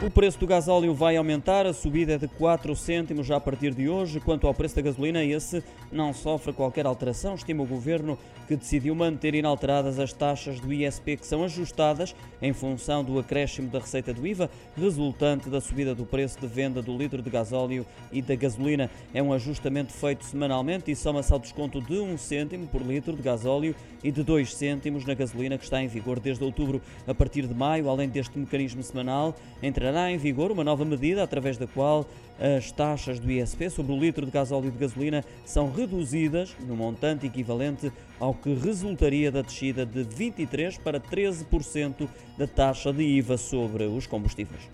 O preço do gasóleo vai aumentar, a subida é de 4 cêntimos já a partir de hoje. Quanto ao preço da gasolina, esse não sofre qualquer alteração, estima o governo que decidiu manter inalteradas as taxas do ISP que são ajustadas em função do acréscimo da receita do IVA resultante da subida do preço de venda do litro de gasóleo e da gasolina. É um ajustamento feito semanalmente e soma-se ao desconto de 1 cêntimo por litro de gasóleo e de 2 cêntimos na gasolina que está em vigor desde outubro. A partir de maio, além deste mecanismo semanal, entrará entrará em vigor uma nova medida através da qual as taxas do ISP sobre o litro de gasóleo e de gasolina são reduzidas no montante equivalente ao que resultaria da descida de 23% para 13% da taxa de IVA sobre os combustíveis.